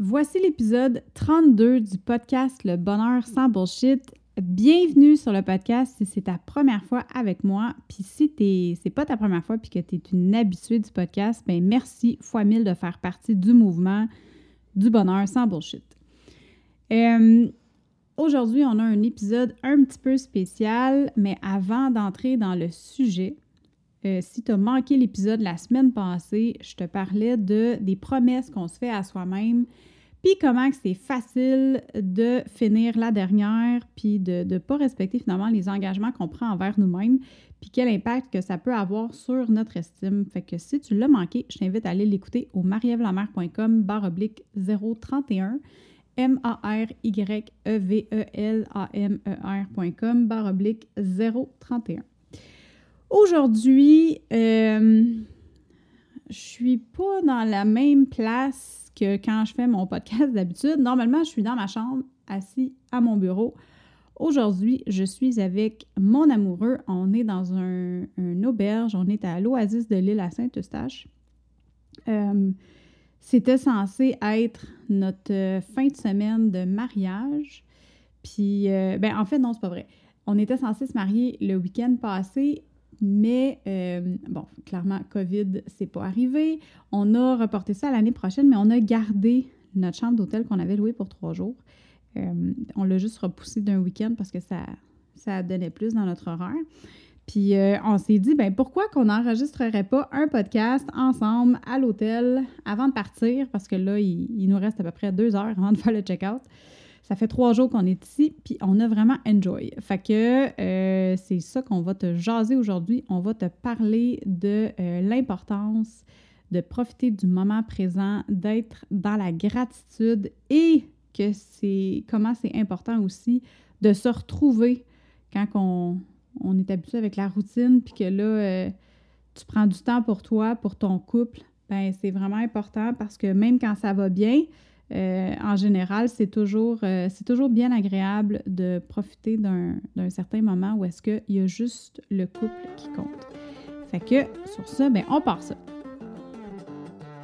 Voici l'épisode 32 du podcast Le bonheur sans bullshit. Bienvenue sur le podcast si c'est ta première fois avec moi. Puis si c'est pas ta première fois puis que tu es une habituée du podcast, ben merci fois mille de faire partie du mouvement du bonheur sans bullshit. Euh, aujourd'hui, on a un épisode un petit peu spécial, mais avant d'entrer dans le sujet, euh, si tu as manqué l'épisode la semaine passée, je te parlais de des promesses qu'on se fait à soi-même, puis comment c'est facile de finir la dernière, puis de ne pas respecter finalement les engagements qu'on prend envers nous-mêmes, puis quel impact que ça peut avoir sur notre estime. Fait que si tu l'as manqué, je t'invite à aller l'écouter au marievlamer.com barre oblique 031 M-A-R-Y-E-V-E-L-A-M-E-R.com barre oblique 031. Aujourd'hui, euh, je suis pas dans la même place que quand je fais mon podcast d'habitude. Normalement, je suis dans ma chambre, assis à mon bureau. Aujourd'hui, je suis avec mon amoureux. On est dans un, auberge. On est à l'Oasis de l'île à Saint-Eustache. Euh, c'était censé être notre fin de semaine de mariage. Puis, euh, ben, en fait, non, c'est pas vrai. On était censé se marier le week-end passé mais euh, bon, clairement, COVID, c'est pas arrivé. On a reporté ça à l'année prochaine, mais on a gardé notre chambre d'hôtel qu'on avait louée pour trois jours. Euh, on l'a juste repoussé d'un week-end parce que ça, ça donnait plus dans notre horaire. Puis euh, on s'est dit, ben pourquoi qu'on n'enregistrerait pas un podcast ensemble à l'hôtel avant de partir? Parce que là, il, il, nous reste à peu près deux heures avant de faire le check-out. Ça fait trois jours qu'on est ici, puis on a vraiment enjoy. Fait que euh, c'est ça qu'on va te jaser aujourd'hui. On va te parler de euh, l'importance de profiter du moment présent, d'être dans la gratitude et que c'est comment c'est important aussi de se retrouver quand on, on est habitué avec la routine, puis que là, euh, tu prends du temps pour toi, pour ton couple, ben c'est vraiment important parce que même quand ça va bien, euh, en général, c'est toujours, euh, c'est toujours bien agréable de profiter d'un, certain moment où est-ce qu'il y a juste le couple qui compte. Fait que sur ça, ben, on part ça.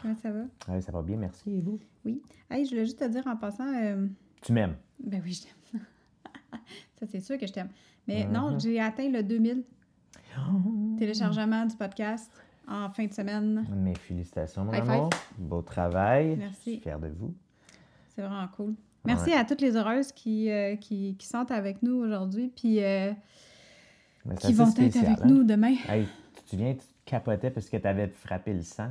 Comment ça va? Oui, ça va bien, merci. Et vous? Oui. Hey, je voulais juste te dire en passant. Euh, tu m'aimes? Ben oui, je t'aime. ça, c'est sûr que je t'aime. Mais non, mhm. j'ai atteint le 2000 téléchargement du podcast en fin de semaine. Mes félicitations, mon amour. Beau travail. Merci. Je suis fière de vous. C'est vraiment cool. Merci à toutes les heureuses qui, euh, qui, qui, sont avec nous aujourd'hui, puis euh, qui vont être avec hein? nous demain. Hey, tu viens, capotais parce que tu avais frappé le sang?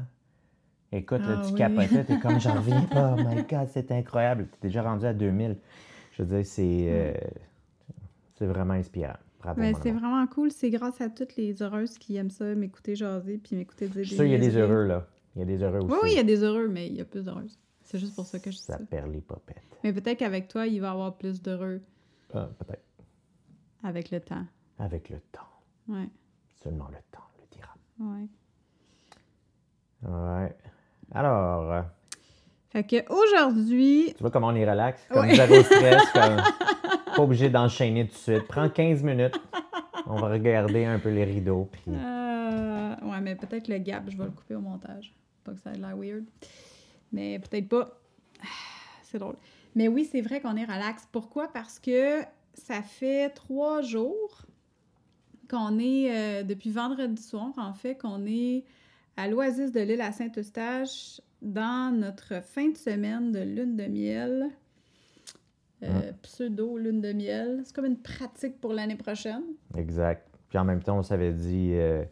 Écoute, là, ah tu capotais, t'es comme j'en reviens pas. Oh my God, c'est incroyable. T'es déjà rendu à 2000. Je veux dire, c'est, euh, c'est vraiment inspirant. Bravo. Ben, c'est vraiment cool. C'est grâce à toutes les heureuses qui aiment ça, m'écouter jaser puis m'écouter dire. Suis sûr, il y a des heureux, là. Il y a des heureux aussi. Oui, oui, il y a des heureux, mais il y a plus d'heureuses. C'est juste pour ça que je dis ça. Ça perd les popettes. Mais peut-être qu'avec toi, il va y avoir plus d'heureux. Ah, peut-être. Avec le temps. Avec le temps. Ouais. Seulement le temps. Ouais. Ouais. Alors. Euh, fait que aujourd'hui. Tu vois comment on est relax? Comme zéro stress, comme pas obligé d'enchaîner tout de suite. Prends 15 minutes. On va regarder un peu les rideaux. Puis... Euh, ouais, mais peut-être le gap, je vais le couper au montage. Pas que ça ait l'air weird. Mais peut-être pas. C'est drôle. Mais oui, c'est vrai qu'on est relax. Pourquoi? Parce que ça fait trois jours qu'on est, euh, depuis vendredi soir, en fait, qu'on est à l'Oasis de l'île à Saint-Eustache dans notre fin de semaine de lune de miel. Euh, pseudo lune de miel. C'est comme une pratique pour l'année prochaine. Exact. Puis en même temps, on s'avait dit, euh,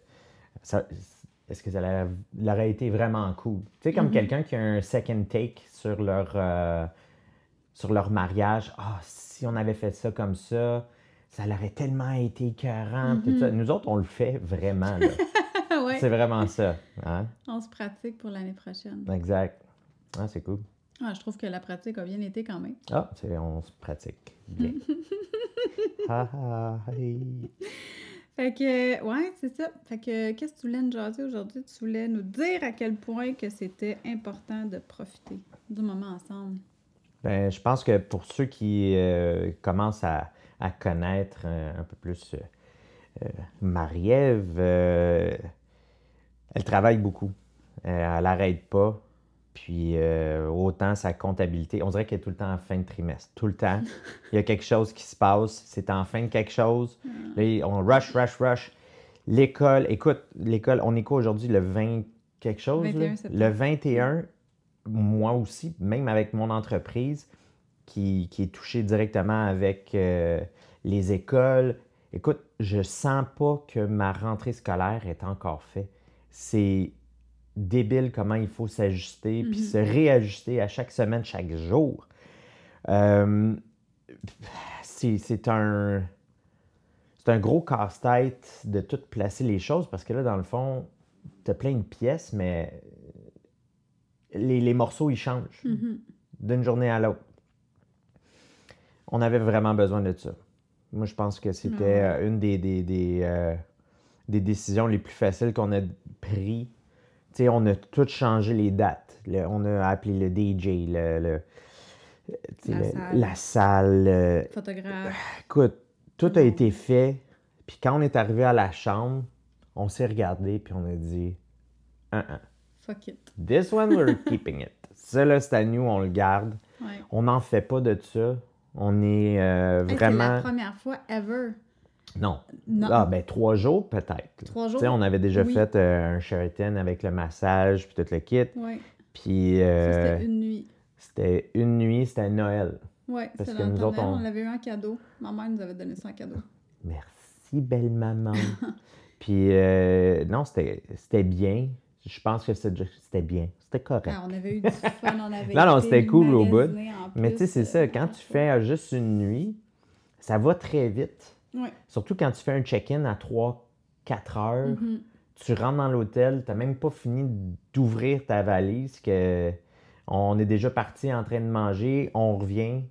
est-ce que ça aurait été vraiment cool? Tu sais, comme mm-hmm. quelqu'un qui a un second take sur leur, sur leur mariage. Ah, si on avait fait ça comme ça, ça aurait tellement été écœurant. tout Mhm. ça. Nous autres, on le fait vraiment. là. ouais. C'est vraiment ça. hein? On se pratique pour l'année prochaine. Exact. Ah, c'est cool. Ah, je trouve que la pratique a bien été quand même. Ah, c'est- on se pratique bien. Fait que, ouais, c'est ça. Fait que, qu'est-ce que tu voulais nous jaser aujourd'hui? Tu voulais nous dire à quel point que c'était important de profiter du moment ensemble? Ben, je pense que pour ceux qui euh, commencent à, à connaître euh, un peu plus euh, euh, Marie-Ève, elle travaille beaucoup. Euh, elle n'arrête pas. Puis euh, autant sa comptabilité, on dirait qu'elle est tout le temps en fin de trimestre. Tout le temps. Il y a quelque chose qui se passe. C'est en fin de quelque chose. Là, on rush, rush, rush. L'école, écoute, l'école, on est quoi aujourd'hui? Le 20 quelque chose? là? 21 septembre. Le 21, moi aussi, même avec mon entreprise qui, qui est touchée directement avec euh, les écoles. Écoute, je sens pas que ma rentrée scolaire est encore faite. C'est débile comment il faut s'ajuster puis Mhm. se réajuster à chaque semaine, chaque jour. Euh, c'est un c'est un gros casse-tête de tout placer les choses parce que là, dans le fond, tu as plein de pièces, mais les, les morceaux, ils changent Mhm. d'une journée à l'autre. On avait vraiment besoin de ça. Moi, je pense que c'était Ouais. euh, une des, des, des, euh, des décisions les plus faciles qu'on a prises. Tu sais, on a tout changé les dates. Le- on a appelé le DJ, le, le- La le- salle. la salle, euh, Photographe. Écoute, tout a bon. été fait. Puis quand on est arrivé à la chambre, on s'est regardé puis on a dit Ah, ah, Fuck it. This one, we're keeping it. Ça, là, c'est à nous, on le garde. Ouais. On n'en fait pas de ça. On est euh, Hey, C'est vraiment. la première fois ever. Non. Non. Ah, ben, trois jours peut-être. Trois Tu jours? sais, on avait déjà Oui. fait euh, un Sheraton avec le massage puis tout le kit. Ouais. Puis euh, c'était une nuit. c'était une nuit, c'était Noël. Parce c'était que nous autres, on- on l'avait eu en cadeau. Ma mère nous avait donné ça en cadeau. Merci, belle maman. Puis, euh, non, c'était bien. Je pense que c'était bien. C'était correct. Ah, on avait eu du fun, on avait Non, non, c'était cool au bout. Mais tu sais, c'est ça, quand tu fais euh, juste une nuit, ça va très vite. Surtout quand tu fais un check-in à 3-4 heures, Mhm. tu rentres dans l'hôtel, tu n'as même pas fini d'ouvrir ta valise, que on est déjà parti en train de manger, on revient,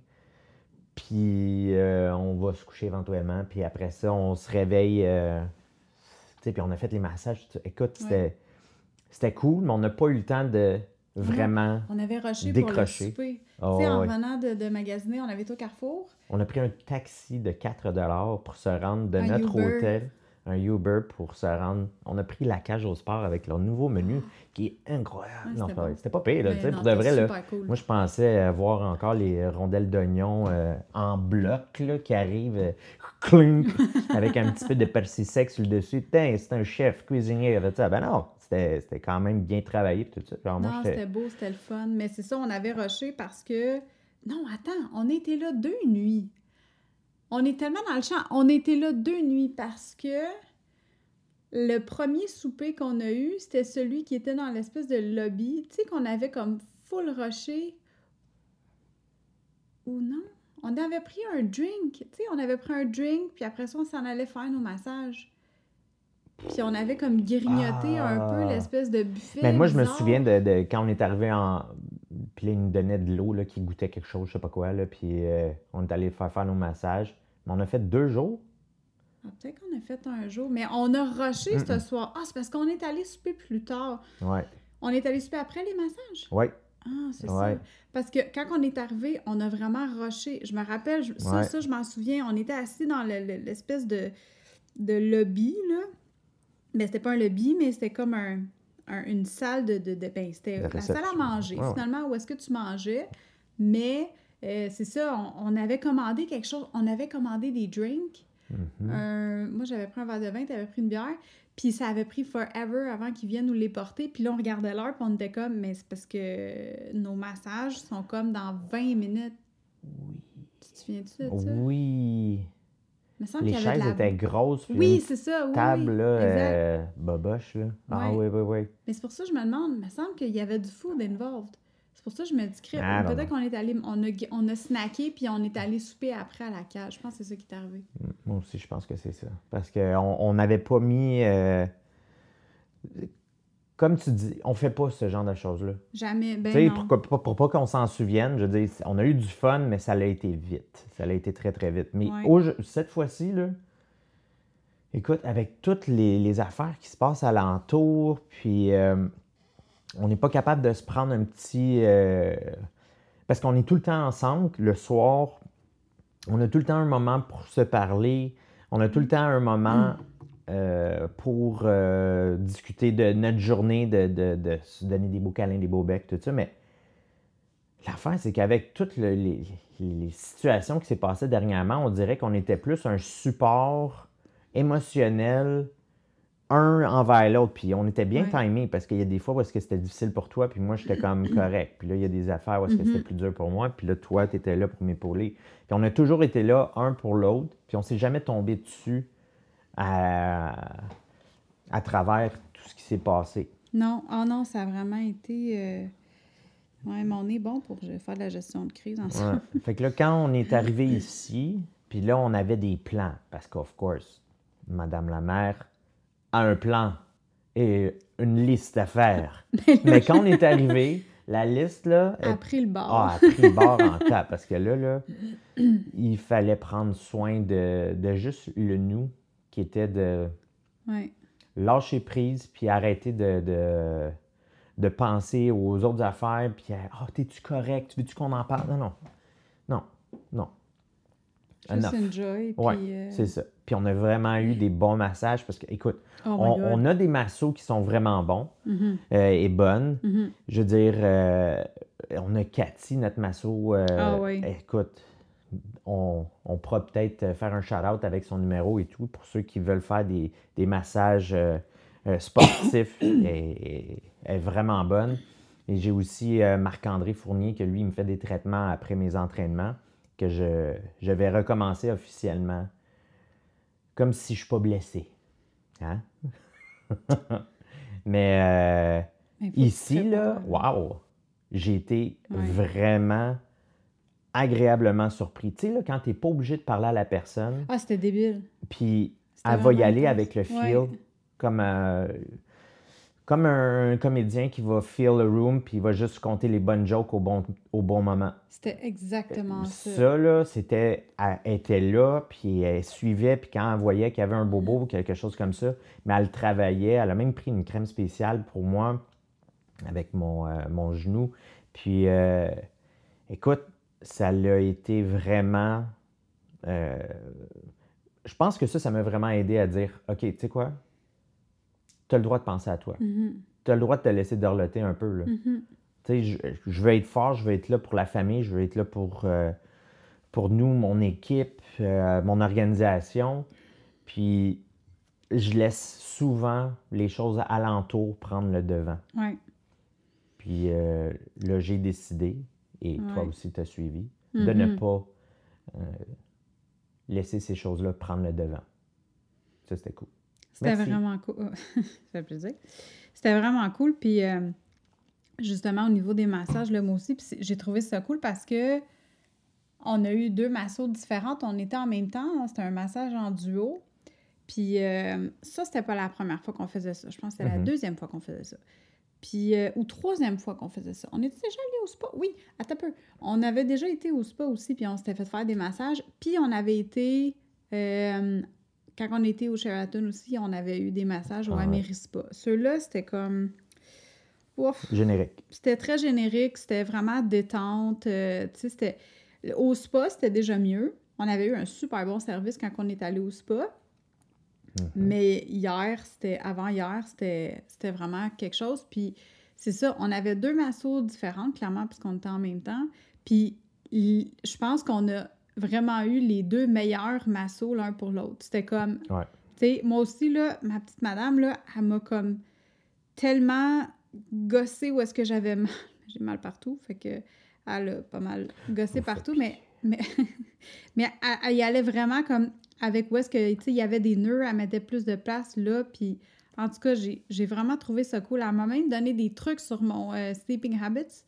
puis euh, on va se coucher éventuellement, puis après ça, on se réveille, euh, tu sais, puis on a fait les massages. Écoute, c'était c'était cool, mais on n'a pas eu le temps de vraiment... On avait rushé Décroché. pour le souper. Oh, tu sais, en revenant de, de magasiner, on avait été au Carrefour. On a pris un taxi de 4 pour se rendre de Un notre Uber. hôtel, un Uber pour se rendre. On a pris la cage au sport avec leur nouveau menu qui est incroyable. Ouais, non, c'était pas- bon. c'était pas pire, là, non, pour de vrai. Là, cool. moi, je pensais euh, voir encore les rondelles d'oignon euh, en bloc là, qui arrivent euh, clink, avec un petit peu de persil sec sur le dessus. C'est un chef cuisinier ça. Ben non, c'était c'était quand même bien travaillé tout ça. Genre, non, c'était beau, c'était le fun. Mais c'est ça, on avait rushé parce que. Non, attends, on était là deux nuits. On est tellement dans le champ. On était là deux nuits parce que le premier souper qu'on a eu, c'était celui qui était dans l'espèce de lobby. Tu sais, qu'on avait comme full rushé. Ou non? On avait pris un drink. Tu sais, on avait pris un drink, puis après ça, on s'en allait faire nos massages. Puis on avait comme grignoté un peu Ah. l'espèce de buffet. Mais moi, je me souviens de, de quand on est arrivé en. Puis là, ils nous donnaient de l'eau là, qui goûtait quelque chose, je sais pas quoi. Là, puis euh, on est allé faire faire nos massages. Mais on a fait deux jours. Ah, Peut-être qu'on a fait un jour, mais on a rushé ce soir. Ah, c'est parce qu'on est allé souper plus tard. Ouais. On est allé souper après les massages? Ouais. Ah, c'est Ouais. ça. Parce que quand on est arrivé, on a vraiment rushé. Je me rappelle, je- ça, Ouais. ça, je m'en souviens. On était assis dans le- le- l'espèce de, de lobby, là. Mais c'était pas un lobby, mais c'était comme un, un- une salle de... de, de- ben, c'était la salle à manger, finalement, où est-ce que tu mangeais? Mais euh, c'est ça, on, on avait commandé quelque chose. On avait commandé des drinks. Mhm. Un- moi, j'avais pris un verre de vin, tu avais pris une bière. Puis ça avait pris forever avant qu'ils viennent nous les porter. Puis là, on regardait l'heure, puis on était comme, mais c'est parce que nos massages sont comme dans 20 minutes. Tu te souviens-tu de ça? Oui. Il me semble Les chaises la... étaient grosses. puis Oui, c'est ça, oui. table, oui, là, euh, boboche, là. Ah oui, oui, oui. Mais c'est pour ça que je me demande, il me semble qu'il y avait du food involved. C'est pour ça que je me dis. Ah, peut-être qu'on est allé, on a, on a snacké, puis on est allé souper après à la cage. Je pense que c'est ça qui est arrivé. Moi aussi, je pense que c'est ça. Parce qu'on on n'avait pas mis. euh, Comme tu dis, on fait pas ce genre de choses-là. Jamais. Ben tu sais, pour, pour- pour pas qu'on s'en souvienne, je dire, on a eu du fun, mais ça l'a été vite. Ça l'a été très, très vite. Mais Ouais. au- cette fois-ci, là, écoute, avec toutes les, les affaires qui se passent alentour, puis euh, on n'est pas capable de se prendre un petit. euh, parce qu'on est tout le temps ensemble, le soir, on a tout le temps un moment pour se parler, on a tout le temps un moment euh, pour euh, discuter de notre journée, de, de- de se donner des beaux câlins, des beaux becs, tout ça. Mais l'affaire, c'est qu'avec toutes le- les, les situations qui s'est passées dernièrement, on dirait qu'on était plus un support émotionnel un envers l'autre. Puis on était bien Ouais. timé parce qu'il y a des fois où est-ce que c'était difficile pour toi, puis moi, j'étais comme correct. Puis là, il y a des affaires où est-ce que c'était Mhm. plus dur pour moi, puis là, toi, tu étais là pour m'épauler. Puis on a toujours été là, un pour l'autre, puis on s'est jamais tombé dessus à, à travers tout ce qui s'est passé. Non, oh non, ça a vraiment été. euh, Ouais, mais on est bon pour faire de la gestion de crise ensemble. Ouais. fait que là, quand on est arrivé ici, puis là, on avait des plans, parce qu'of course, Madame la mère a un plan et une liste à faire. Mais quand on est arrivé, la liste, là, A pris le bord. ah, a pris le bord en tas, parce que là, là, il fallait prendre soin de, de juste le nous, qui était de Ouais. lâcher prise, puis arrêter de, de, de penser aux autres affaires, puis ah, t'es-tu correct, veux-tu qu'on en parle? Non, non, non, non. Enough. enjoy. Ouais, euh, c'est ça. Puis on a vraiment eu des bons massages, parce que, écoute, Oh on, on a des massos qui sont vraiment bons Mhm, euh, et bonnes. mhm. Je veux dire, euh, on a Cathy, notre masso. Ah oui. Écoute, on, on pourra peut-être faire un shout-out avec son numéro et tout pour ceux qui veulent faire des, des massages euh, euh, sportifs. est vraiment bonne. Et j'ai aussi euh, Marc-André Fournier, que lui, il me fait des traitements après mes entraînements, que je, je vais recommencer officiellement, comme si je ne suis pas blessé. Hein? Mais euh, Ici, là, wow! J'ai été Ouais. vraiment agréablement surpris. Tu sais, là, quand tu n'es pas obligé de parler à la personne, Ah, c'était débile. puis elle va y aller intense. avec le feel, Ouais. comme, euh, comme un, comédien qui va feel the room, puis il va juste compter les bonnes jokes au bon, au bon moment. C'était exactement ça. Ça, là, c'était. Elle était là, puis elle suivait, puis quand elle voyait qu'il y avait un bobo ou quelque chose comme ça, mais elle travaillait. Elle a même pris une crème spéciale pour moi avec mon, euh, mon genou. Puis, euh, écoute, ça l'a été vraiment. euh, je pense que ça, ça m'a vraiment aidé à dire OK, tu sais quoi? Tu as le droit de penser à toi. Mhm, Tu as le droit de te laisser dorloter un peu. Là. mhm. Tu sais, je, je veux être fort, je veux être là pour la famille, je veux être là pour, euh, pour nous, mon équipe, euh, mon organisation. Puis je laisse souvent les choses alentour prendre le devant. Ouais. Puis là, j'ai décidé, et toi aussi tu as suivi, de ne pas euh, laisser ces choses-là prendre le devant. Ça, c'était cool. C'était vraiment cool. ça fait plaisir. C'était vraiment cool. Puis, euh, justement, au niveau des massages, là, moi aussi, j'ai trouvé ça cool parce que on a eu deux massos différentes. On était en même temps. C'était un massage en duo. Puis, euh, ça, c'était pas la première fois qu'on faisait ça. Je pense que c'était la Mhm. deuxième fois qu'on faisait ça. Puis, euh, ou troisième fois qu'on faisait ça. On était déjà allé au spa? Oui, un peu. On avait déjà été au spa aussi, puis on s'était fait faire des massages. Puis, on avait été... euh, quand on était au Sheraton aussi, on avait eu des massages au Ah ouais. Amerispa. Ceux-là, c'était comme... Ouf! Générique. C'était très générique, c'était vraiment détente. euh, tu sais, c'était... Au spa, c'était déjà mieux. On avait eu un super bon service quand on est allé au spa. Mhm. Mais hier, c'était avant-hier, c'était c'était vraiment quelque chose. Puis c'est ça, on avait deux massos différentes, clairement, puisqu'on était en même temps. Puis je pense qu'on a vraiment eu les deux meilleurs massos l'un pour l'autre. C'était comme, Ouais. tu sais, moi aussi, là, ma petite madame, là, elle m'a comme tellement gossé où est-ce que j'avais mal. J'ai mal partout, fait que elle a pas mal gossé partout, mais, mais, mais elle, elle y allait vraiment comme avec où est-ce que, tu sais, il y avait des nœuds, elle mettait plus de place là, puis en tout cas, j'ai vraiment trouvé ça cool. Elle m'a même donné des trucs sur mon euh, Sleeping Habits.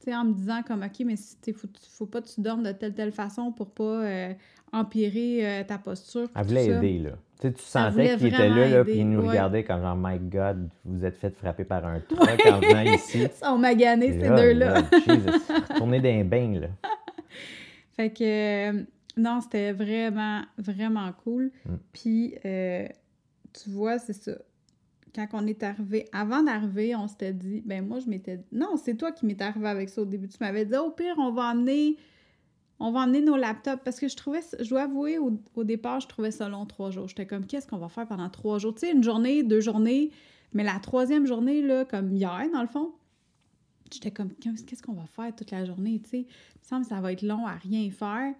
Tu sais, en me disant comme, OK, mais il faut, faut pas que tu dormes de telle telle façon pour pas euh, empirer euh, ta posture. Elle voulait aider, là. Tu, sentais qu'il était là, là puis il nous regardait comme genre, My God, vous êtes fait frapper par un truc en venant ici. Ils sont maganés, ces deux-là. Tourner d'un bain, là. Fait que, non, c'était vraiment, vraiment cool. Mm. Puis, tu vois, c'est ça quand on est arrivé, avant d'arriver, on s'était dit, ben moi, je m'étais non, c'est toi qui m'es arrivé avec ça au début. Tu m'avais dit, au pire, on va emmener, on va emmener nos laptops. Parce que je trouvais, je dois avouer, au, départ, je trouvais ça long, trois jours. J'étais comme, qu'est-ce qu'on va faire pendant trois jours? Tu sais, une journée, deux journées, mais la troisième journée, là, comme hier, dans le fond, j'étais comme, qu'est-ce qu'on va faire toute la journée? Tu sais, il me semble que ça va être long à rien faire.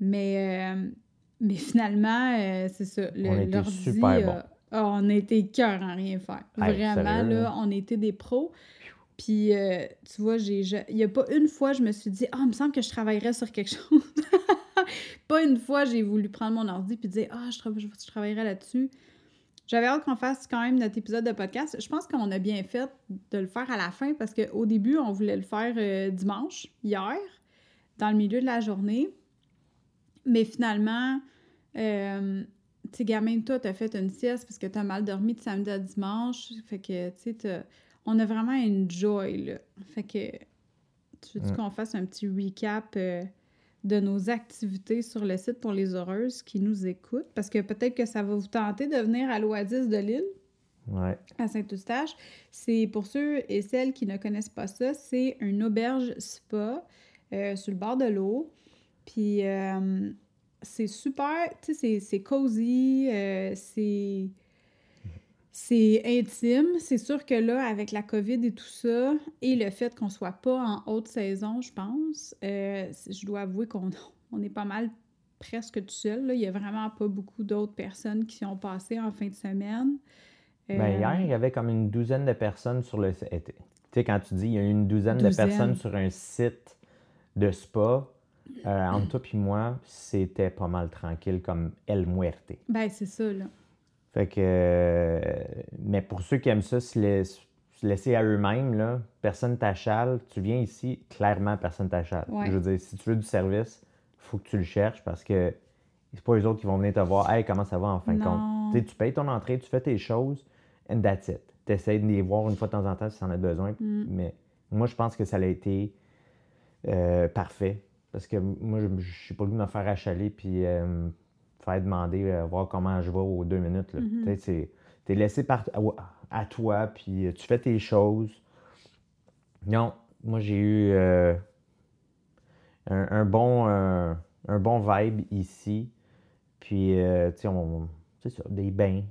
Mais, euh, mais finalement, euh, c'est ça. Le, on était super bon. On était cœur à rien faire. Vraiment, là, on était des pros. Puis, euh, tu vois, j'ai, il n'y a pas une fois, je me suis dit, ah, il me semble que je travaillerais sur quelque chose. pas une fois, j'ai voulu prendre mon ordi puis dire, ah, je, je, travaillerais là-dessus. J'avais hâte qu'on fasse quand même notre épisode de podcast. Je pense qu'on a bien fait de le faire à la fin parce qu'au début, on voulait le faire euh, dimanche, hier, dans le milieu de la journée. Mais finalement, euh, tu sais, gamin, toi, t'as fait une sieste parce que t'as mal dormi de samedi à dimanche. Fait que, tu sais, on a vraiment une joy, là. Fait que, tu veux qu'on fasse un petit recap euh, de nos activités sur le site pour les heureuses qui nous écoutent? Parce que peut-être que ça va vous tenter de venir à l'Oasis de Lille. Ouais. À Saint-Eustache. C'est pour ceux et celles qui ne connaissent pas ça, c'est une auberge spa euh, sur le bord de l'eau. Puis euh, c'est super, tu sais, c'est cozy, euh, c'est c'est intime. C'est sûr que là, avec la COVID et tout ça, et le fait qu'on soit pas en haute saison, je pense, euh, je dois avouer qu'on on est pas mal presque tout seul. Là. Il y a vraiment pas beaucoup d'autres personnes qui sont passées en fin de semaine. Ben, hier, il y avait comme une douzaine de personnes sur le site. Tu sais, quand tu dis il y a une douzaine. de personnes sur un site de spa, euh, entre toi et moi, c'était pas mal tranquille comme El Muerte. Ben, c'est ça, là. Fait que. Euh, mais pour ceux qui aiment ça, se, laisser à eux-mêmes, là, personne t'achale. Tu viens ici, clairement, personne t'achale. Je veux dire, si tu veux du service, il faut que tu le cherches parce que c'est pas les autres qui vont venir te voir. Hey, comment ça va en fin de compte? tu payes ton entrée, tu fais tes choses, and that's it. Tu essaies de les voir une fois de temps en temps si tu en as besoin. Mm. Mais moi, je pense que ça a été euh, parfait. Parce que moi, je n'ai pas le de me faire achaler puis euh, faire demander, euh, voir comment je vais aux deux minutes. Mm-hmm. Tu es laissé par, à, toi, puis euh, tu fais tes choses. Non, moi, j'ai eu un, bon, un bon vibe ici. Puis, tu sais, des bains,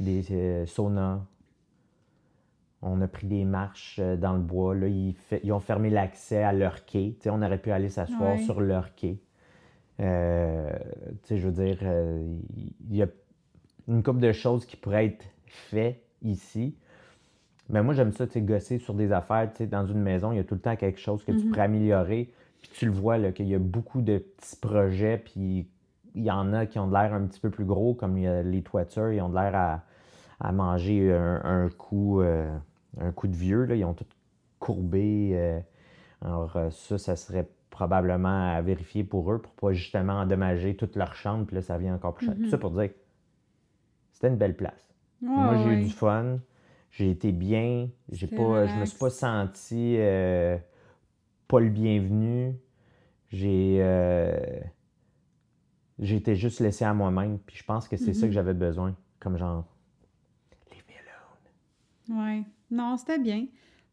des saunas, on a pris des marches euh, dans le bois. Là, ils, ont fermé l'accès à leur quai. on aurait pu aller s'asseoir sur leur quai. Euh, je veux dire, euh, il y a une couple de choses qui pourraient être faites ici. Mais moi, j'aime ça, tu gosser sur des affaires. Dans une maison, il y a tout le temps quelque chose que tu mm-hmm. pourrais améliorer. Puis tu le vois, qu'il y a beaucoup de petits projets. Puis il y en a qui ont de l'air un petit peu plus gros, comme les toitures, ils ont de l'air à, manger un, coup un coup de vieux. Là, ils ont tout courbé. Euh, alors, euh, ça, ça serait probablement à vérifier pour eux pour pas justement endommager toute leur chambre. Puis là, ça vient encore plus cher. Tout ça mm-hmm. pour dire c'était une belle place. Moi, j'ai eu du fun. J'ai été bien. J'ai pas, je me suis pas senti euh, pas le bienvenu. J'ai j'ai été juste laissé à moi-même. Puis je pense que c'est ça que mm-hmm. j'avais besoin. Comme genre, leave me alone. Ouais. Non, c'était bien.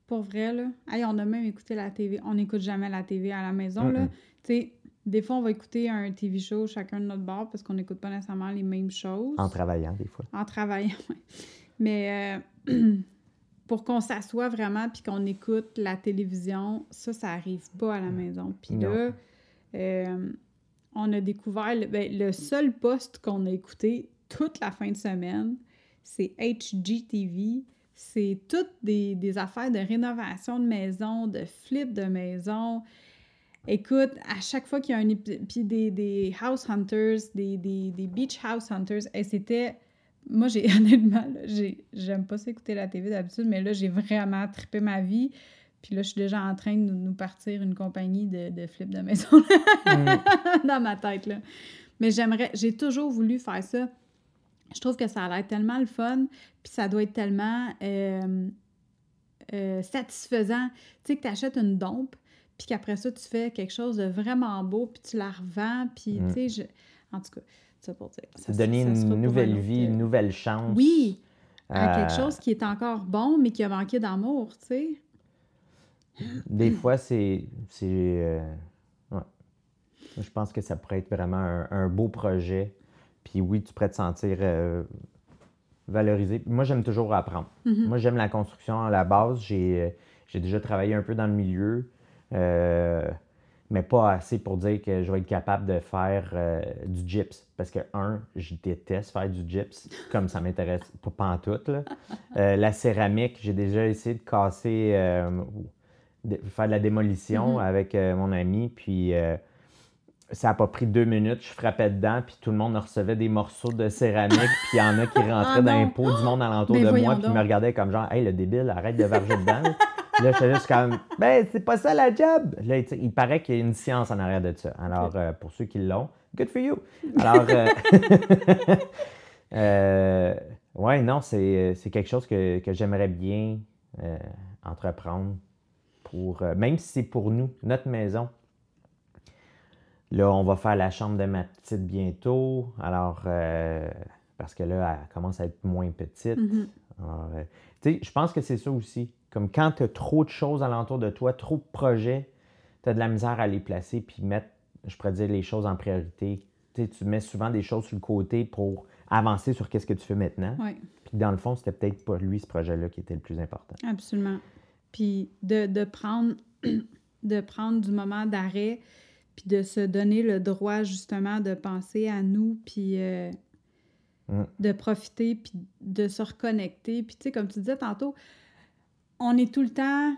Pour vrai, là. Hey, on a même écouté la TV. On n'écoute jamais la TV à la maison, là. Tu sais, des fois, on va écouter un TV show chacun de notre bord parce qu'on n'écoute pas nécessairement les mêmes choses. En travaillant, des fois. En travaillant, oui. Mais euh, pour qu'on s'assoie vraiment puis qu'on écoute la télévision, ça, ça arrive pas à la maison. Puis là, euh, on a découvert le, ben, le seul poste qu'on a écouté toute la fin de semaine, c'est HGTV c'est toutes des, affaires de rénovation de maison, de flip de maison. Écoute, à chaque fois qu'il y a un puis des, des house hunters, des, des, beach house hunters, et c'était. Moi, j'ai honnêtement, j'aime pas ça écouter la TV d'habitude, mais là, j'ai vraiment trippé ma vie. Puis là, je suis déjà en train de nous partir une compagnie de, de flip de maison mm. dans ma tête. Là. Mais j'aimerais, j'ai toujours voulu faire ça. Je trouve que ça a l'air tellement le fun, puis ça doit être tellement euh, euh, satisfaisant. Tu sais, que tu achètes une dompe, puis qu'après ça, tu fais quelque chose de vraiment beau, puis tu la revends, puis mm. tu sais, je... en tout cas, ça pour dire. C'est donner une nouvelle vie, une nouvelle chance. Oui, à quelque chose qui est encore bon, mais qui a manqué d'amour, tu sais. Des fois, c'est. Euh, ouais. Je pense que ça pourrait être vraiment un, beau projet. Puis oui, tu pourrais te sentir euh, valorisé. Moi, j'aime toujours apprendre. Mm-hmm. Moi, j'aime la construction à la base. J'ai euh, déjà travaillé un peu dans le milieu. mais pas assez pour dire que je vais être capable de faire du gyps. Parce que, un, je déteste faire du gyps, comme ça m'intéresse pas, pas en tout. la céramique, j'ai déjà essayé de casser faire de la démolition mm-hmm. avec euh, mon ami, puis euh, ça n'a pas pris deux minutes, je frappais dedans, puis tout le monde recevait des morceaux de céramique, puis il y en a qui rentraient ah dans les pots du monde alentour de moi, puis me regardaient comme genre, hey, le débile, arrête de varger dedans. là, j'étais juste comme, ben, c'est pas ça la job. Là, il paraît qu'il y a une science en arrière de ça. Alors, euh, pour ceux qui l'ont, good for you. Alors, ouais, non, c'est quelque chose que, que j'aimerais bien entreprendre euh, même si c'est pour nous, notre maison. Là, on va faire la chambre de ma petite bientôt. Alors, euh, parce que là, elle commence à être moins petite. Mm-hmm. Euh, tu sais, je pense que c'est ça aussi. Comme quand tu as trop de choses alentour de toi, trop de projets, tu as de la misère à les placer puis mettre, je pourrais dire, les choses en priorité. Tu tu mets souvent des choses sur le côté pour avancer sur qu'est-ce que tu fais maintenant. Puis dans le fond, c'était peut-être pas lui, ce projet-là, qui était le plus important. Absolument. Puis de, prendre, de prendre du moment d'arrêt, puis de se donner le droit justement de penser à nous, puis euh, mm. de profiter, puis de se reconnecter. Puis tu sais, comme tu disais tantôt, on est tout le temps,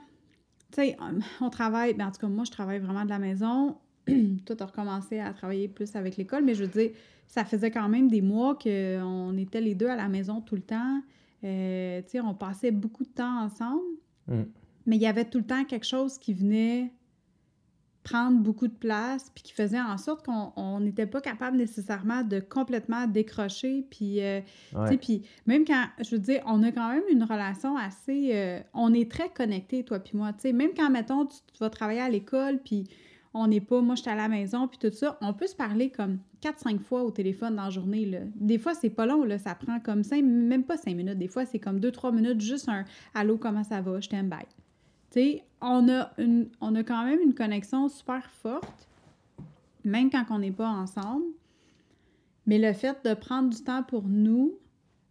tu sais, on, travaille, ben en tout cas moi je travaille vraiment de la maison. Toi, tu as recommencé à travailler plus avec l'école, mais je veux dire, ça faisait quand même des mois qu'on était les deux à la maison tout le temps. Euh, tu sais, on passait beaucoup de temps ensemble. Mm mais il y avait tout le temps quelque chose qui venait prendre beaucoup de place, puis qui faisait en sorte qu'on n'était pas capable nécessairement de complètement décrocher. Puis, euh, puis même quand, je veux dire, on a quand même une relation assez... Euh, on est très connectés, toi puis moi. sais même quand, mettons, tu, vas travailler à l'école, puis on n'est pas... Moi, je suis à la maison, puis tout ça, on peut se parler comme 4-5 fois au téléphone dans la journée. Là. Des fois, c'est pas long, là, ça prend comme 5, même pas 5 minutes. Des fois, c'est comme 2-3 minutes, juste un « Allô, comment ça va? Je t'aime, bye » sais, on a, une, on a quand même une connexion super forte, même quand on n'est pas ensemble. Mais le fait de prendre du temps pour nous,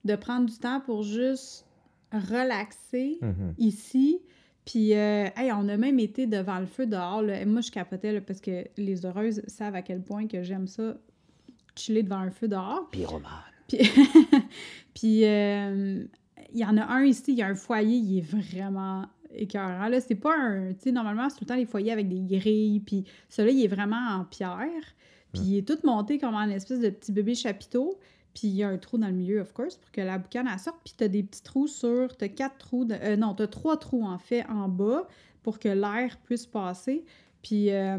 de prendre du temps pour juste relaxer mm-hmm. ici, puis, euh, on a même été devant le feu dehors. Là. Moi, je capotais parce que les heureuses savent à quel point que j'aime ça, chiller devant un feu dehors. Pyromane. Puis, puis euh, il y en a un ici, il y a un foyer, il est vraiment écœurant. Là, c'est pas un. Tu sais, normalement, c'est tout le temps les foyers avec des grilles, puis celui-là, il est vraiment en pierre. Puis il est tout monté comme un espèce de petit bébé chapiteau. Puis il y a un trou dans le milieu, of course, pour que la boucane elle sorte. Puis t'as des petits trous sur. T'as quatre trous. De, euh, non, t'as trois trous en fait en bas pour que l'air puisse passer. Puis. Euh,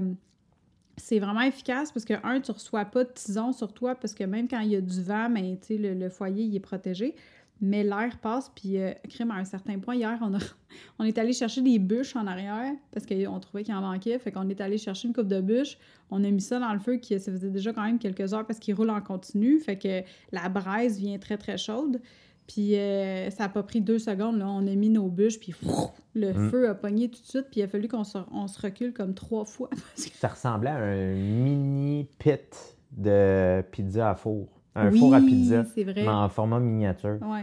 c'est vraiment efficace parce que, un, tu reçois pas de tison sur toi parce que même quand il y a du vent, mais, ben, le, le foyer il est protégé mais l'air passe, puis euh, crème à un certain point. Hier, on, a, on est allé chercher des bûches en arrière parce qu'on trouvait qu'il en manquait. Fait qu'on est allé chercher une coupe de bûches. On a mis ça dans le feu qui ça faisait déjà quand même quelques heures parce qu'il roule en continu. Fait que la braise vient très, très chaude. Puis euh, ça n'a pas pris deux secondes. Là. On a mis nos bûches, puis le mm. feu a pogné tout de suite. Puis il a fallu qu'on se, on se recule comme trois fois. Ça ressemblait à un mini pit de pizza à four. Un four à pizza. Mais en format miniature. Oui.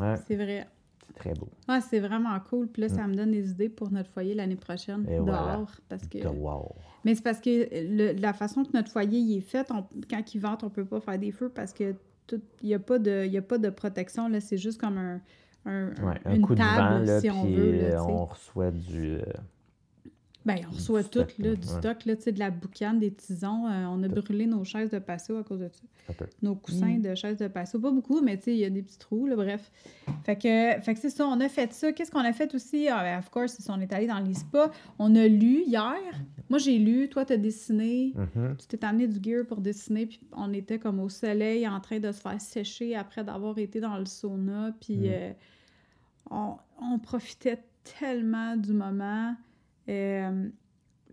Ouais. C'est vrai. C'est très beau. Ouais, c'est vraiment cool. Puis là, ça mm. me donne des idées pour notre foyer l'année prochaine, dehors. Parce que... Mais c'est parce que la façon que notre foyer est fait, quand il vente, on peut pas faire des feux parce que il n'y a, pas de, a pas de protection. Là, c'est juste comme un, un, un une coup table, de vent, là, si on veut. Là, on reçoit du, Ben, on reçoit tout, stock, là, du ouais. stock, là, tu sais, de la boucane, des tisons. euh, on a brûlé nos chaises de patio à cause de ça. Nos coussins de chaises de patio. Pas beaucoup, mais tu sais, il y a des petits trous, là, bref. Fait que, fait que c'est ça, on a fait ça. Qu'est-ce qu'on a fait aussi? Ah, ben, of course, on est allé dans les spas. On a lu hier. Moi, j'ai lu. Toi, t'as dessiné. Mhm. Tu t'es amené du gear pour dessiner, puis on était comme au soleil en train de se faire sécher après d'avoir été dans le sauna, puis Mm. euh, on, on profitait tellement du moment. Euh,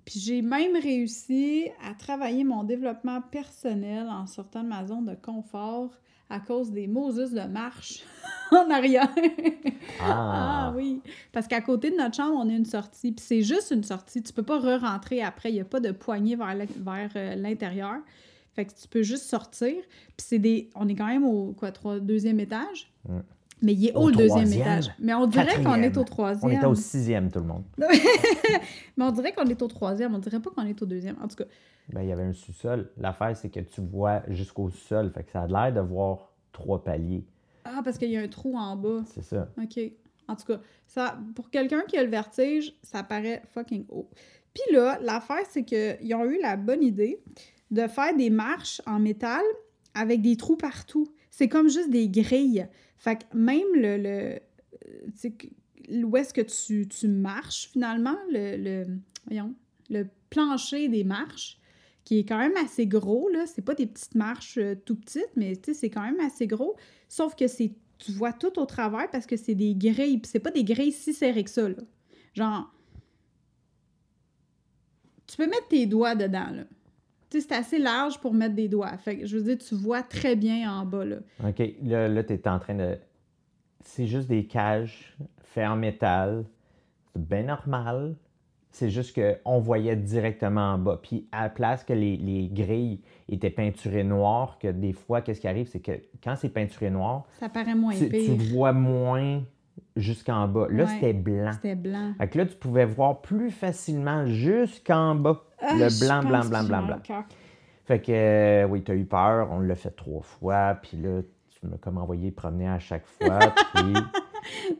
puis j'ai même réussi à travailler mon développement personnel en sortant de ma zone de confort à cause des Moses de marche en arrière. Ah Ah, oui, parce qu'à côté de notre chambre, on a une sortie. Puis c'est juste une sortie. Tu peux pas re-rentrer après. Il n'y a pas de poignée vers euh, l'intérieur. Fait que tu peux juste sortir. Puis c'est des... On est quand même au quoi, trois, deuxième étage? Mm. Mais il est Au haut le deuxième étage. Mais on dirait qu'on est au On troisième. était au sixième, tout le monde. Mais on dirait qu'on est au troisième. On dirait pas qu'on est au deuxième. En tout cas, Ben, il y avait un sous-sol. L'affaire, c'est que tu vois jusqu'au sol. Fait que ça a l'air de voir trois paliers. ah, parce qu'il y a un trou en bas. C'est ça. OK. En tout cas, ça, pour quelqu'un qui a le vertige, ça paraît fucking haut. Puis là, l'affaire, c'est qu'ils ont eu la bonne idée de faire des marches en métal avec des trous partout. C'est comme juste des grilles. Fait que même le... le euh, où est-ce que tu, tu marches, finalement, le, le... Voyons, le plancher des marches, qui est quand même assez gros, là. C'est pas des petites marches euh, tout petites, mais c'est quand même assez gros. Sauf que c'est tu vois tout au travers parce que c'est des grilles. C'est pas des grilles si serrées que ça, là. Genre, tu peux mettre tes doigts dedans, là. Tu sais, c'est assez large pour mettre des doigts. Fait que, je veux dire, tu vois très bien en bas, là. OK. Là, là tu es en train de. C'est juste des cages en métal. C'est bien normal. C'est juste qu'on voyait directement en bas. Puis à la place que les, les grilles étaient peinturées noires, que des fois, qu'est-ce qui arrive, c'est que quand c'est peinturé noir, Ça paraît moins tu, tu vois moins jusqu'en bas. Là, Ouais. c'était blanc. C'était blanc. Fait que là, tu pouvais voir plus facilement jusqu'en bas Ah, le blanc, blanc, blanc, blanc, blanc. Fait que, euh, oui, tu as eu peur. On l'a fait trois fois. Puis là, tu m'as comme envoyé promener à chaque fois. puis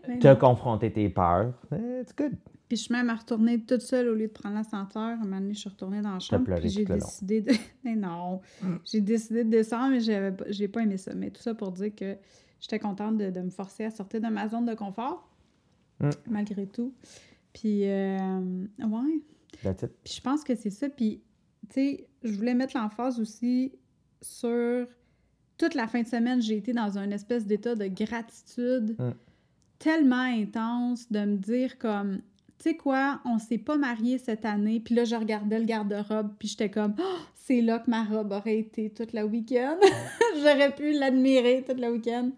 Mais tu as non. confronté tes peurs. Eh, It's good. Puis je suis même retournée toute seule au lieu de prendre l'ascenseur. Un moment donné, je suis retournée dans la chambre. Puis j'ai décidé de. Mais non! J'ai décidé de descendre, mais j'avais pas- j'ai pas aimé ça. Mais tout ça pour dire que j'étais contente de, de me forcer à sortir de ma zone de confort, Mm. malgré tout. Puis, euh, ouais. Puis je pense que c'est ça. Puis, tu sais, je voulais mettre l'emphase aussi sur toute la fin de semaine, j'ai été dans un espèce d'état de gratitude Mm. tellement intense de me dire comme, tu sais quoi, on s'est pas mariés cette année. Puis là, je regardais le garde-robe, puis j'étais comme, Oh, c'est là que ma robe aurait été toute la week-end. J'aurais pu l'admirer toute la week-end.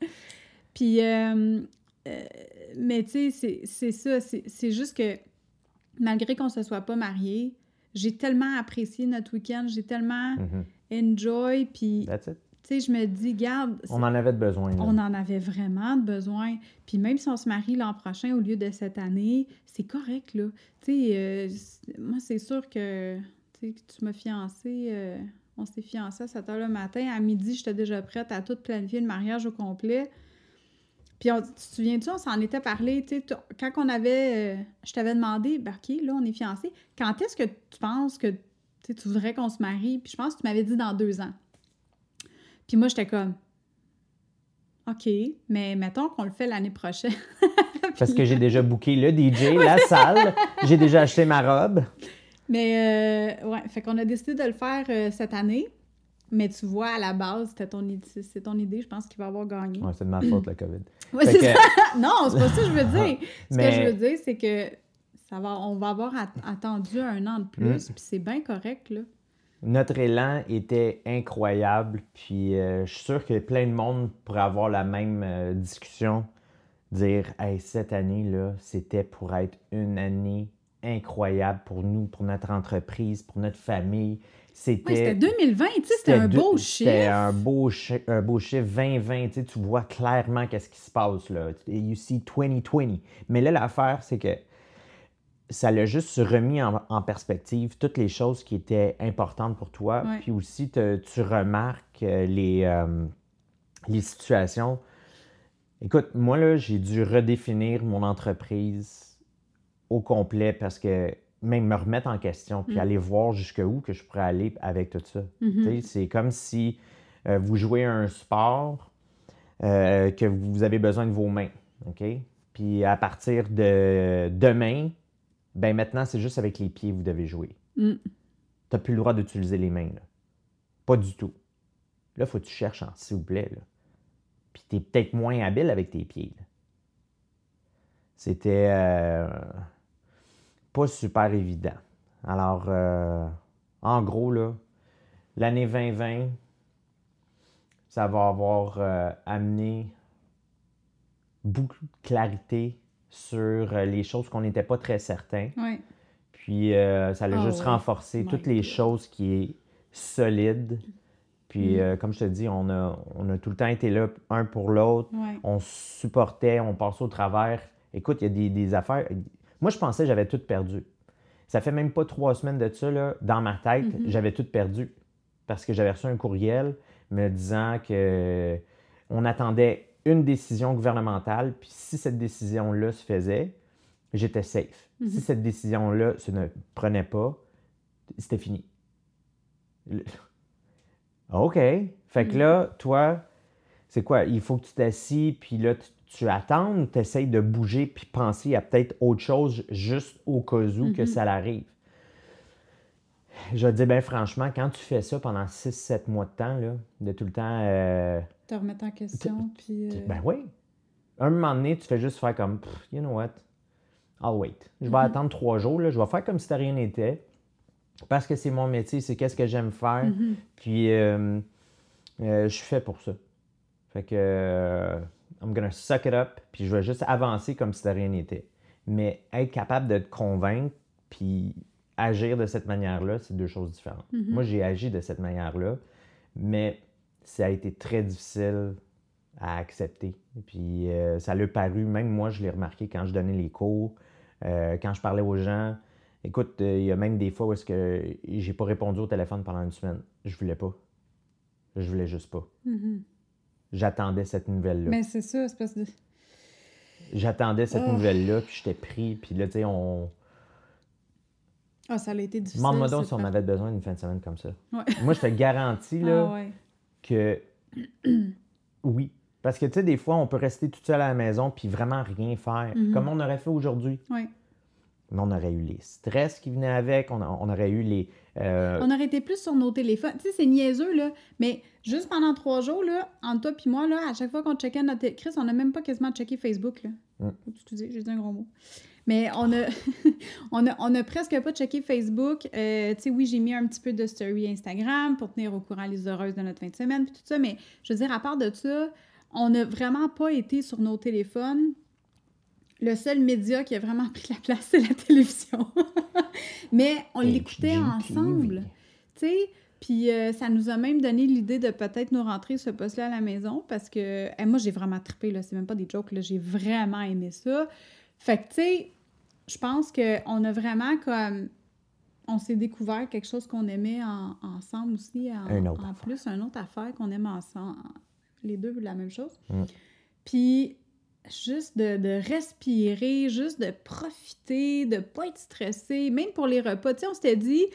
Puis, euh, euh, mais tu sais, c'est- ça, c'est juste que malgré qu'on se soit pas mariés, j'ai tellement apprécié notre week-end, j'ai tellement Mhm. enjoy, puis tu sais, je me dis, garde, On en avait de besoin. là. on en avait vraiment de besoin. Puis même si on se marie l'an prochain au lieu de cette année, c'est correct, là. Tu sais, euh, moi, c'est sûr que, tu sais, que tu m'as fiancé, euh, on s'est fiancés à 7 heures le matin. À midi, j'étais déjà prête à tout planifier le mariage au complet. Puis, on- tu te souviens-tu, on s'en était parlé, tu sais, quand on avait, euh, je t'avais demandé, ben, OK, là, on est fiancés. Quand est-ce que tu penses que tu voudrais qu'on se marie? Puis je pense que tu m'avais dit dans deux ans. Puis moi, j'étais comme, OK, mais mettons qu'on le fait l'année prochaine. Parce que j'ai déjà booké le DJ, la salle. J'ai déjà acheté ma robe. Mais, euh, ouais, fait qu'on a décidé de le faire euh, cette année. Mais tu vois, à la base, c'était ton, c'est ton idée, je pense qu'il va avoir gagné. Ouais, c'est de ma faute, la COVID. Ouais, c'est que- ça. Non, c'est pas ça que je veux dire. Ce Mais- que je veux dire, c'est que ça va, on va avoir at- attendu un an de plus, Mm. puis c'est bien correct, là. Notre élan était incroyable. Puis euh, je suis sûr que plein de monde pourrait avoir la même euh, discussion. Dire, hey, cette année-là, c'était pour être une année incroyable pour nous, pour notre entreprise, pour notre famille. Oui, c'était C'était. 2020, tu sais, c'était un beau C'était chiffre. un beau, chi- un beau chiffre 2020. Tu, vois clairement qu'est-ce qui se passe. Là. You see 2020. Mais là, l'affaire, c'est que ça l'a juste remis en, en perspective toutes les choses qui étaient importantes pour toi. Puis aussi, te- tu remarques euh, les, euh, les situations. Écoute, moi, là, j'ai dû redéfinir mon entreprise au complet parce que même me remettre en question, puis Mm. aller voir jusqu'où que je pourrais aller avec tout ça. Mhm. Sais, C'est comme si euh, vous jouez un sport euh, que vous avez besoin de vos mains. OK? Puis à partir de demain, ben maintenant, c'est juste avec les pieds que vous devez jouer. Mm. Tu n'as plus le droit d'utiliser les mains. Là. Pas du tout. Là, il faut que tu cherches s'il vous plaît. Là. Puis tu es peut-être moins habile avec tes pieds. là. C'était euh, pas super évident. Alors, euh, en gros, là, l'année 2020, ça va avoir euh, amené beaucoup de clarité sur euh, les choses qu'on n'était pas très certains. Ouais. Puis euh, ça a Ah juste ouais. renforcé My toutes les God. choses qui est solide. Puis Mm. euh, comme je te dis, on a, on a tout le temps été là un pour l'autre. Ouais. On se supportait, on passait au travers. Écoute, il y a des, des affaires. Moi, je pensais que j'avais tout perdu. Ça fait même pas trois semaines de ça, là, dans ma tête, Mhm. j'avais tout perdu. Parce que j'avais reçu un courriel me disant que on attendait une décision gouvernementale, puis si cette décision-là se faisait, j'étais safe. Mhm. Si cette décision-là se ne prenait pas, c'était fini. Le- OK. Fait que Mhm. là, toi, c'est quoi? Il faut que tu t'assis, puis là, tu, tu attends ou tu essayes de bouger, puis penser à peut-être autre chose, juste au cas où que Mhm. ça l'arrive? Je te dire, ben franchement, quand tu fais ça pendant 6-7 mois de temps, là, de tout le temps. euh, Te remettre en question, puis... euh, ben oui. Un moment donné, tu fais juste faire comme, you know what? I'll wait. Je vais Mhm. attendre trois jours, là, je vais faire comme si rien n'était. Parce que c'est mon métier, c'est qu'est-ce que j'aime faire. mhm. Puis, euh, je suis fait pour ça. Fait que, I'm gonna suck it up, puis je vais juste avancer comme si de rien n'était. Mais être capable de te convaincre, puis agir de cette manière-là, c'est deux choses différentes. Mhm. Moi, j'ai agi de cette manière-là, mais ça a été très difficile à accepter. Puis, euh, ça l'a paru, même moi, je l'ai remarqué quand je donnais les cours, euh, quand je parlais aux gens. Écoute, euh, il y a même des fois où est-ce que j'ai pas répondu au téléphone pendant une semaine. Je voulais pas. Je voulais juste pas. Mhm. J'attendais cette nouvelle-là. Mais c'est ça, c'est parce que... J'attendais cette Oh. nouvelle-là, puis j'étais pris. Puis là, tu sais, on... Ah, ça a été difficile. Demande-moi donc si on avait besoin d'une fin de semaine comme ça. Ouais. Moi, je te garantis, là, Ah ouais. que oui. Parce que, tu sais, des fois, on peut rester tout seul à la maison puis vraiment rien faire, Mhm. comme on aurait fait aujourd'hui. Ouais. Mais on aurait eu les stress qui venaient avec, on, a- on aurait eu les... euh, On aurait été plus sur nos téléphones. Tu sais, c'est niaiseux, là. Mais juste pendant trois jours, là, entre toi puis moi, là, à chaque fois qu'on checkait notre... Chris, on n'a même pas quasiment checké Facebook, là. Mm. Excusez, j'ai dit un gros mot. Mais on a, on a, on a presque pas checké Facebook. Euh, tu sais, oui, j'ai mis un petit peu de story Instagram pour tenir au courant les heureuses de notre fin de semaine, puis tout ça. Mais je veux dire, à part de ça, on n'a vraiment pas été sur nos téléphones. Le seul média qui a vraiment pris la place, c'est la télévision. Mais on l'écoutait HGTV. ensemble. Tu sais, puis euh, ça nous a même donné l'idée de peut-être nous rentrer ce poste-là à la maison parce que eh, moi, j'ai vraiment trippé, là. C'est même pas des jokes, là. J'ai vraiment aimé ça. Fait que, tu sais, je pense qu'on a vraiment comme. On s'est découvert quelque chose qu'on aimait en- ensemble aussi. En, autre en plus, une autre affaire qu'on aime ensemble. Les deux, la même chose. Mm. Puis, juste de, respirer, juste de profiter, de pas être stressé, même pour les repas. Tu sais, on s'était dit,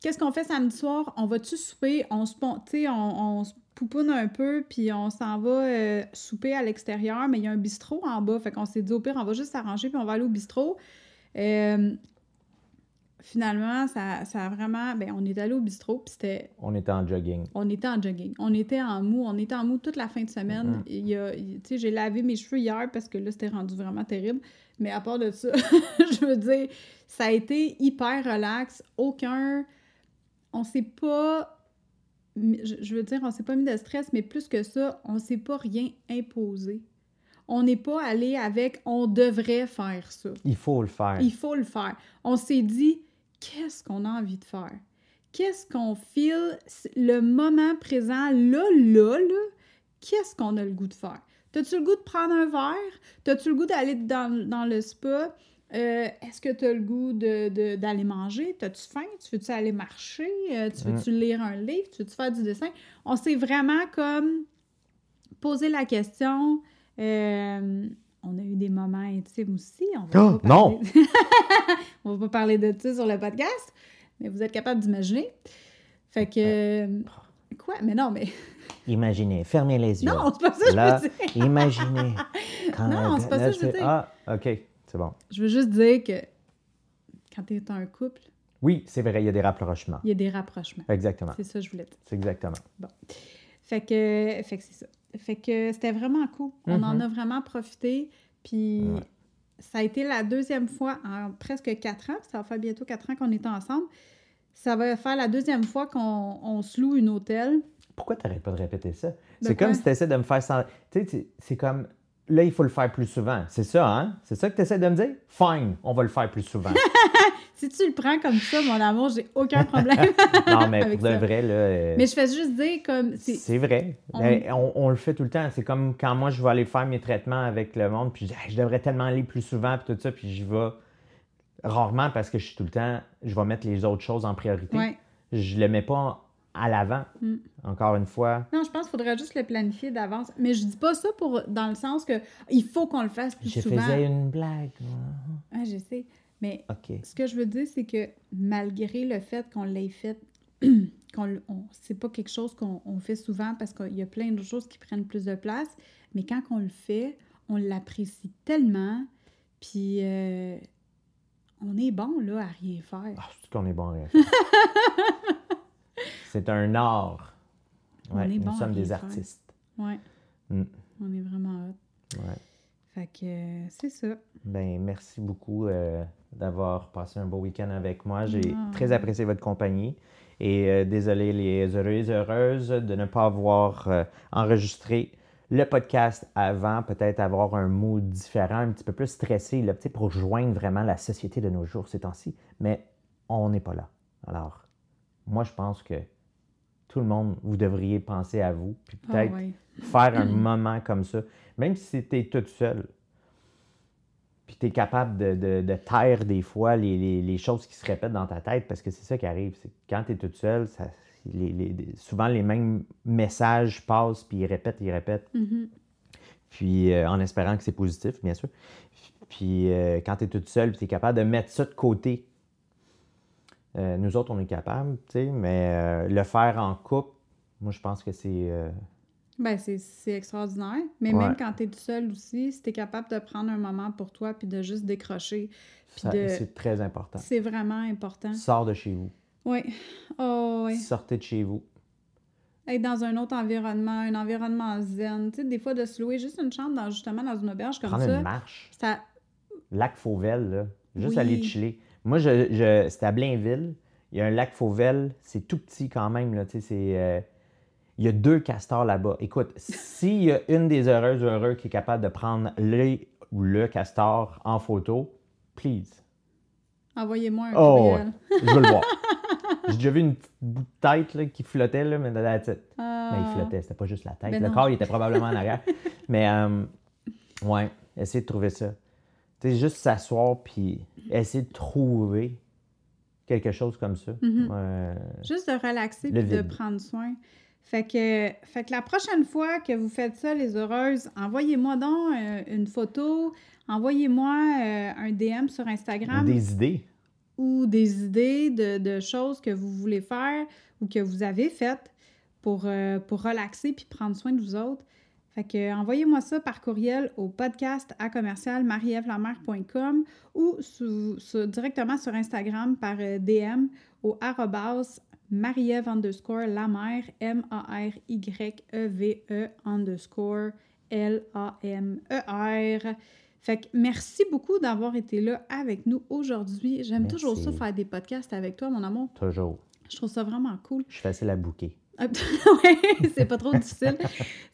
qu'est-ce qu'on fait samedi soir? On va-tu souper? On se, on, on se un peu, puis on s'en va euh, souper à l'extérieur, mais il y a un bistrot en bas. Fait qu'on s'est dit, au pire, on va juste s'arranger, puis on va aller au bistrot. Euh, finalement, ça, ça a vraiment... Ben, on est allé au bistrot, puis c'était On était en jogging. on était en jogging. On était en mou. On était en mou toute la fin de semaine. A- il- tu sais, j'ai lavé mes cheveux hier parce que là, c'était rendu vraiment terrible. Mais à part de ça, je veux dire, ça a été hyper relax. Aucun... On s'est pas... Je je veux dire, on s'est pas mis de stress, mais plus que ça, on s'est pas rien imposé. On n'est pas allé avec « on devrait faire ça ». Il faut le faire. Il faut le faire. On s'est dit, qu'est-ce qu'on a envie de faire? Qu'est-ce qu'on file le moment présent, là, là, là? Qu'est-ce qu'on a le goût de faire? T'as-tu le goût de prendre un verre? T'as-tu le goût d'aller dans, dans le spa? Euh, Est-ce que t'as le goût de- de- d'aller manger? T'as-tu faim? Tu veux-tu aller marcher? Euh, tu veux-tu lire un livre? Tu veux-tu faire du dessin? On s'est vraiment comme posé la question. euh, on a eu des moments intimes aussi. On va Oh, pas non! on va pas parler de ça sur le podcast, mais vous êtes capable d'imaginer. Fait que. euh, Quoi? Mais non, mais. Imaginez, fermez les yeux. Non, c'est pas ça que Là, je veux dire. imaginez. Quand Non, c'est pas ça que je veux dire. Ah, OK, c'est bon. Je veux juste dire que quand tu es un couple, Oui, c'est vrai, il y a des rapprochements. il y a des rapprochements. Exactement. C'est ça que je voulais dire. C'est exactement. Fait que, fait que c'est ça. Fait que c'était vraiment cool. On en Mhm. a vraiment profité. Puis Ouais. ça a été la deuxième fois en presque quatre ans. Ça va faire bientôt quatre ans qu'on est ensemble. Ça va faire la deuxième fois qu'on on se loue une hôtel. Pourquoi tu n'arrêtes pas de répéter ça? C'est comme si tu essaies de me faire sentir. Tu sais, c'est comme. Là, il faut le faire plus souvent. C'est ça, hein? C'est ça que tu essaies de me dire? Fine, on va le faire plus souvent. Si tu le prends comme ça, mon amour, j'ai aucun problème. non, mais Avec pour de ça. vrai, là. euh, Mais je fais juste dire comme. c'est- vrai. On- Mais On... on le fait tout le temps. C'est comme quand moi, je vais aller faire mes traitements avec le monde, puis je dis, Hey, je devrais tellement aller plus souvent, puis tout ça, puis j'y vais rarement parce que je suis tout le temps, je vais mettre les autres choses en priorité. Ouais. Je le mets pas à l'avant. Mm. Encore une fois. Non, je pense qu'il faudrait juste le planifier d'avance. Mais je dis pas ça pour dans le sens que il faut qu'on le fasse plus Je souvent. faisais une blague. Ah, je sais. Mais ce que je veux dire, c'est que malgré le fait qu'on l'ait fait, qu'on c'est pas quelque chose qu'on on fait souvent parce qu'il y a plein de choses qui prennent plus de place, mais quand on le fait, on l'apprécie tellement, puis euh, on est bon là à rien faire. Ah, c'est qu'on est bon, Réf. C'est un art. On est nous bon sommes des artistes. Ouais. Mm. On est vraiment hot. Ouais. Fait que euh, c'est ça. Ben, merci beaucoup euh, d'avoir passé un beau week-end avec moi. J'ai Ah. très apprécié votre compagnie. Et euh, désolé les heureux et heureuses de ne pas avoir enregistré le podcast avant, peut-être avoir un mood différent, un petit peu plus stressé, là, pour joindre vraiment la société de nos jours ces temps-ci. Mais on n'est pas là. Alors, moi, je pense que tout le monde, vous devriez penser à vous, puis Ah peut-être ouais. faire un moment comme ça, même si tu es toute seule, puis tu es capable de, de- de taire des fois les, les- les choses qui se répètent dans ta tête, parce que c'est ça qui arrive. C'est quand tu es toute seule, ça- les- les- souvent les mêmes messages passent, puis ils répètent, ils répètent, Mhm. puis euh, en espérant que c'est positif, bien sûr. Puis euh, quand tu es toute seule, puis tu es capable de mettre ça de côté. Euh, nous autres, on est capable, tu sais, mais euh, le faire en couple, moi, je pense que c'est... euh, Ben, c'est- extraordinaire. Mais Ouais. même quand tu es tout seul aussi, si tu es capable de prendre un moment pour toi puis de juste décrocher, de... c'est très important. c'est vraiment important. Sors de chez vous. Oui. Oh, oui. Sortez de chez vous. Être dans un autre environnement, un environnement zen. Tu sais, des fois, de se louer juste une chambre dans, justement dans une auberge comme Prendre ça. une marche. ça Lac Fauvel, là. Juste Oui. aller chiller. Moi, je, je, c'était à Blainville. Il y a un lac Fauvel. C'est tout petit quand même, là. C'est... euh, Il y a deux castors là-bas. Écoute, s'il y a une des heureuses ou heureux qui est capable de prendre le ou le castor en photo, please. envoyez-moi un Oh, courriel. Je veux le voir. J'ai déjà vu une petite bout de tête là, qui flottait, là, mais that's it. Ah. Mais il flottait, c'était pas juste la tête. Ben le non. corps, il était probablement en arrière. Mais, euh, ouais, essayez de trouver ça. Tu sais, juste s'asseoir puis essayer de trouver quelque chose comme ça. Mhm. Euh, Juste de relaxer puis de prendre soin. Fait que, fait que la prochaine fois que vous faites ça, les heureuses, envoyez-moi donc euh, une photo, envoyez-moi euh, un DM sur Instagram des idées. ou des idées de, de choses que vous voulez faire ou que vous avez faites pour, euh, pour relaxer puis prendre soin de vous autres. Fait que envoyez-moi ça par courriel au podcast à commercial marievlamer.com ou sous- directement sur Instagram par euh, DM au arrobas mariev underscore lamer M-A-R-Y-E-V-E E underscore L-A-M-E-R. Fait que merci beaucoup d'avoir été là avec nous aujourd'hui. J'aime toujours ça faire des podcasts avec toi, mon amour. Toujours. Je trouve ça vraiment cool. Je suis facile à bouquer. ouais, c'est pas trop difficile.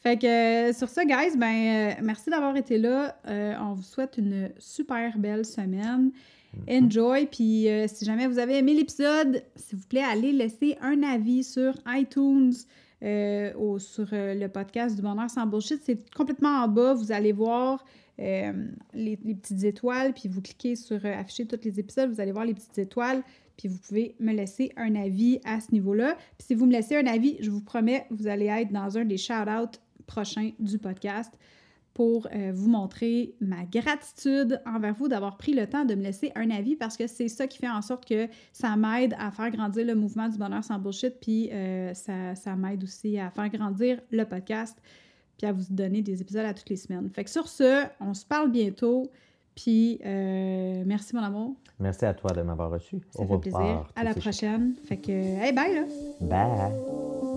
Fait que euh, sur ça, guys, ben euh, merci d'avoir été là. Euh, on vous souhaite une super belle semaine. Enjoy. Puis si jamais vous avez aimé l'épisode, s'il vous plaît, allez laisser un avis sur iTunes. au- sur le podcast du bonheur sans bullshit, c'est complètement en bas. Vous allez voir les, les petites étoiles, puis vous cliquez sur afficher tous les épisodes, vous allez voir les petites étoiles, puis vous pouvez me laisser un avis à ce niveau-là. Puis si vous me laissez un avis, je vous promets, vous allez être dans un des shout-outs prochains du podcast. pour euh, vous montrer ma gratitude envers vous d'avoir pris le temps de me laisser un avis parce que c'est ça qui fait en sorte que ça m'aide à faire grandir le mouvement du bonheur sans bullshit, puis euh, ça, ça m'aide aussi à faire grandir le podcast, puis à vous donner des épisodes à toutes les semaines. Fait que sur ce, on se parle bientôt. Puis, euh, merci mon amour. Merci à toi de m'avoir reçu. Ça fait plaisir. À la prochaine. Fait que, hey, bye là. Bye.